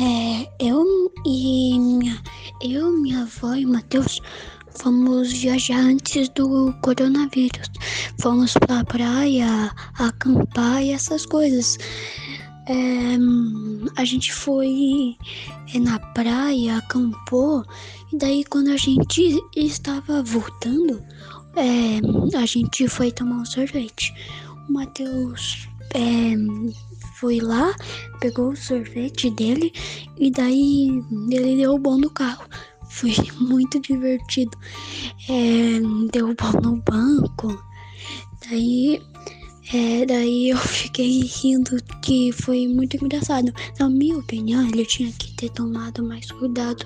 É, eu e minha, eu, minha avó e Matheus fomos viajar antes do coronavírus. Fomos pra praia, acampar e essas coisas. É, a gente foi é, na praia, acampou, e daí quando a gente estava voltando, é, a gente foi tomar um sorvete. O Matheus é, foi lá, pegou o sorvete dele e daí ele deu o bom no carro. Foi muito divertido. É, deu o bom no banco. Daí, é, daí eu fiquei rindo que foi muito engraçado. Na minha opinião, ele tinha que ter tomado mais cuidado